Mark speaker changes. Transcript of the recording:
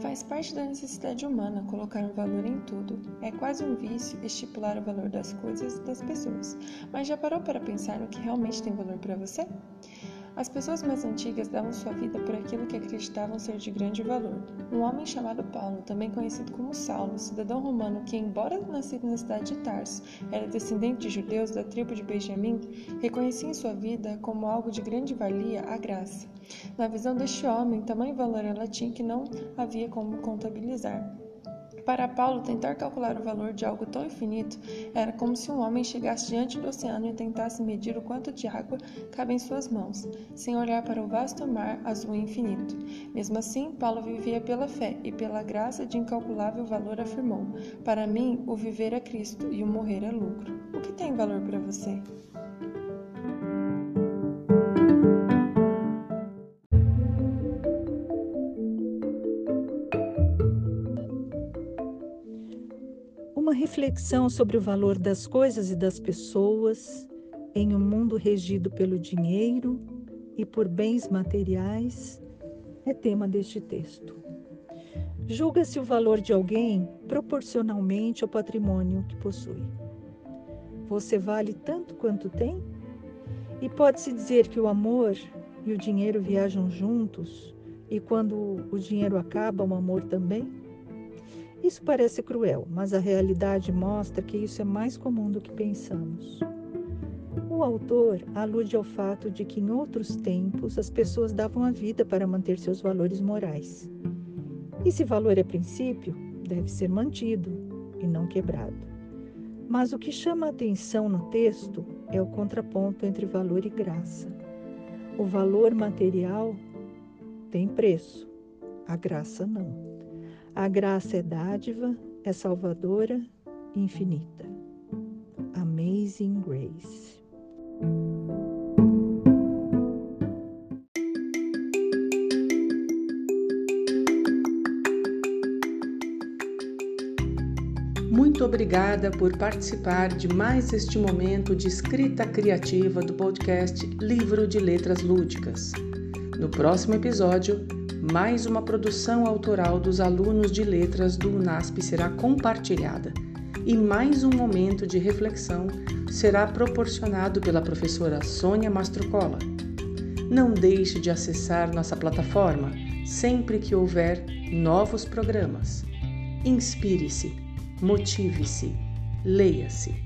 Speaker 1: Faz parte da necessidade humana colocar um valor em tudo. É quase um vício estipular o valor das coisas e das pessoas. Mas já parou para pensar no que realmente tem valor para você? As pessoas mais antigas davam sua vida por aquilo que acreditavam ser de grande valor. Um homem chamado Paulo, também conhecido como Saulo, cidadão romano que, embora nascido na cidade de Tarso, era descendente de judeus da tribo de Benjamim, reconhecia em sua vida como algo de grande valia a graça. Na visão deste homem, tamanho valor ela tinha que não havia como contabilizar. Para Paulo, tentar calcular o valor de algo tão infinito era como se um homem chegasse diante do oceano e tentasse medir o quanto de água cabe em suas mãos, sem olhar para o vasto mar azul e infinito. Mesmo assim, Paulo vivia pela fé e pela graça de incalculável valor afirmou: Para mim, o viver é Cristo e o morrer é lucro. O que tem valor para você?
Speaker 2: Uma reflexão sobre o valor das coisas e das pessoas em um mundo regido pelo dinheiro e por bens materiais é tema deste texto. Julga-se o valor de alguém proporcionalmente ao patrimônio que possui. Você vale tanto quanto tem? E pode-se dizer que o amor e o dinheiro viajam juntos e quando o dinheiro acaba, o amor também? Isso parece cruel, mas a realidade mostra que isso é mais comum do que pensamos. O autor alude ao fato de que em outros tempos as pessoas davam a vida para manter seus valores morais. E se valor é princípio, deve ser mantido e não quebrado. Mas o que chama a atenção no texto é o contraponto entre valor e graça. O valor material tem preço, a graça não. A graça é dádiva, é salvadora infinita. Amazing Grace.
Speaker 3: Muito obrigada por participar de mais este momento de escrita criativa do podcast Livro de Letras Lúdicas. No próximo episódio, mais uma produção autoral dos alunos de letras do UNASP será compartilhada e mais um momento de reflexão será proporcionado pela professora Sônia Mastrocola. Não deixe de acessar nossa plataforma sempre que houver novos programas. Inspire-se, motive-se, leia-se.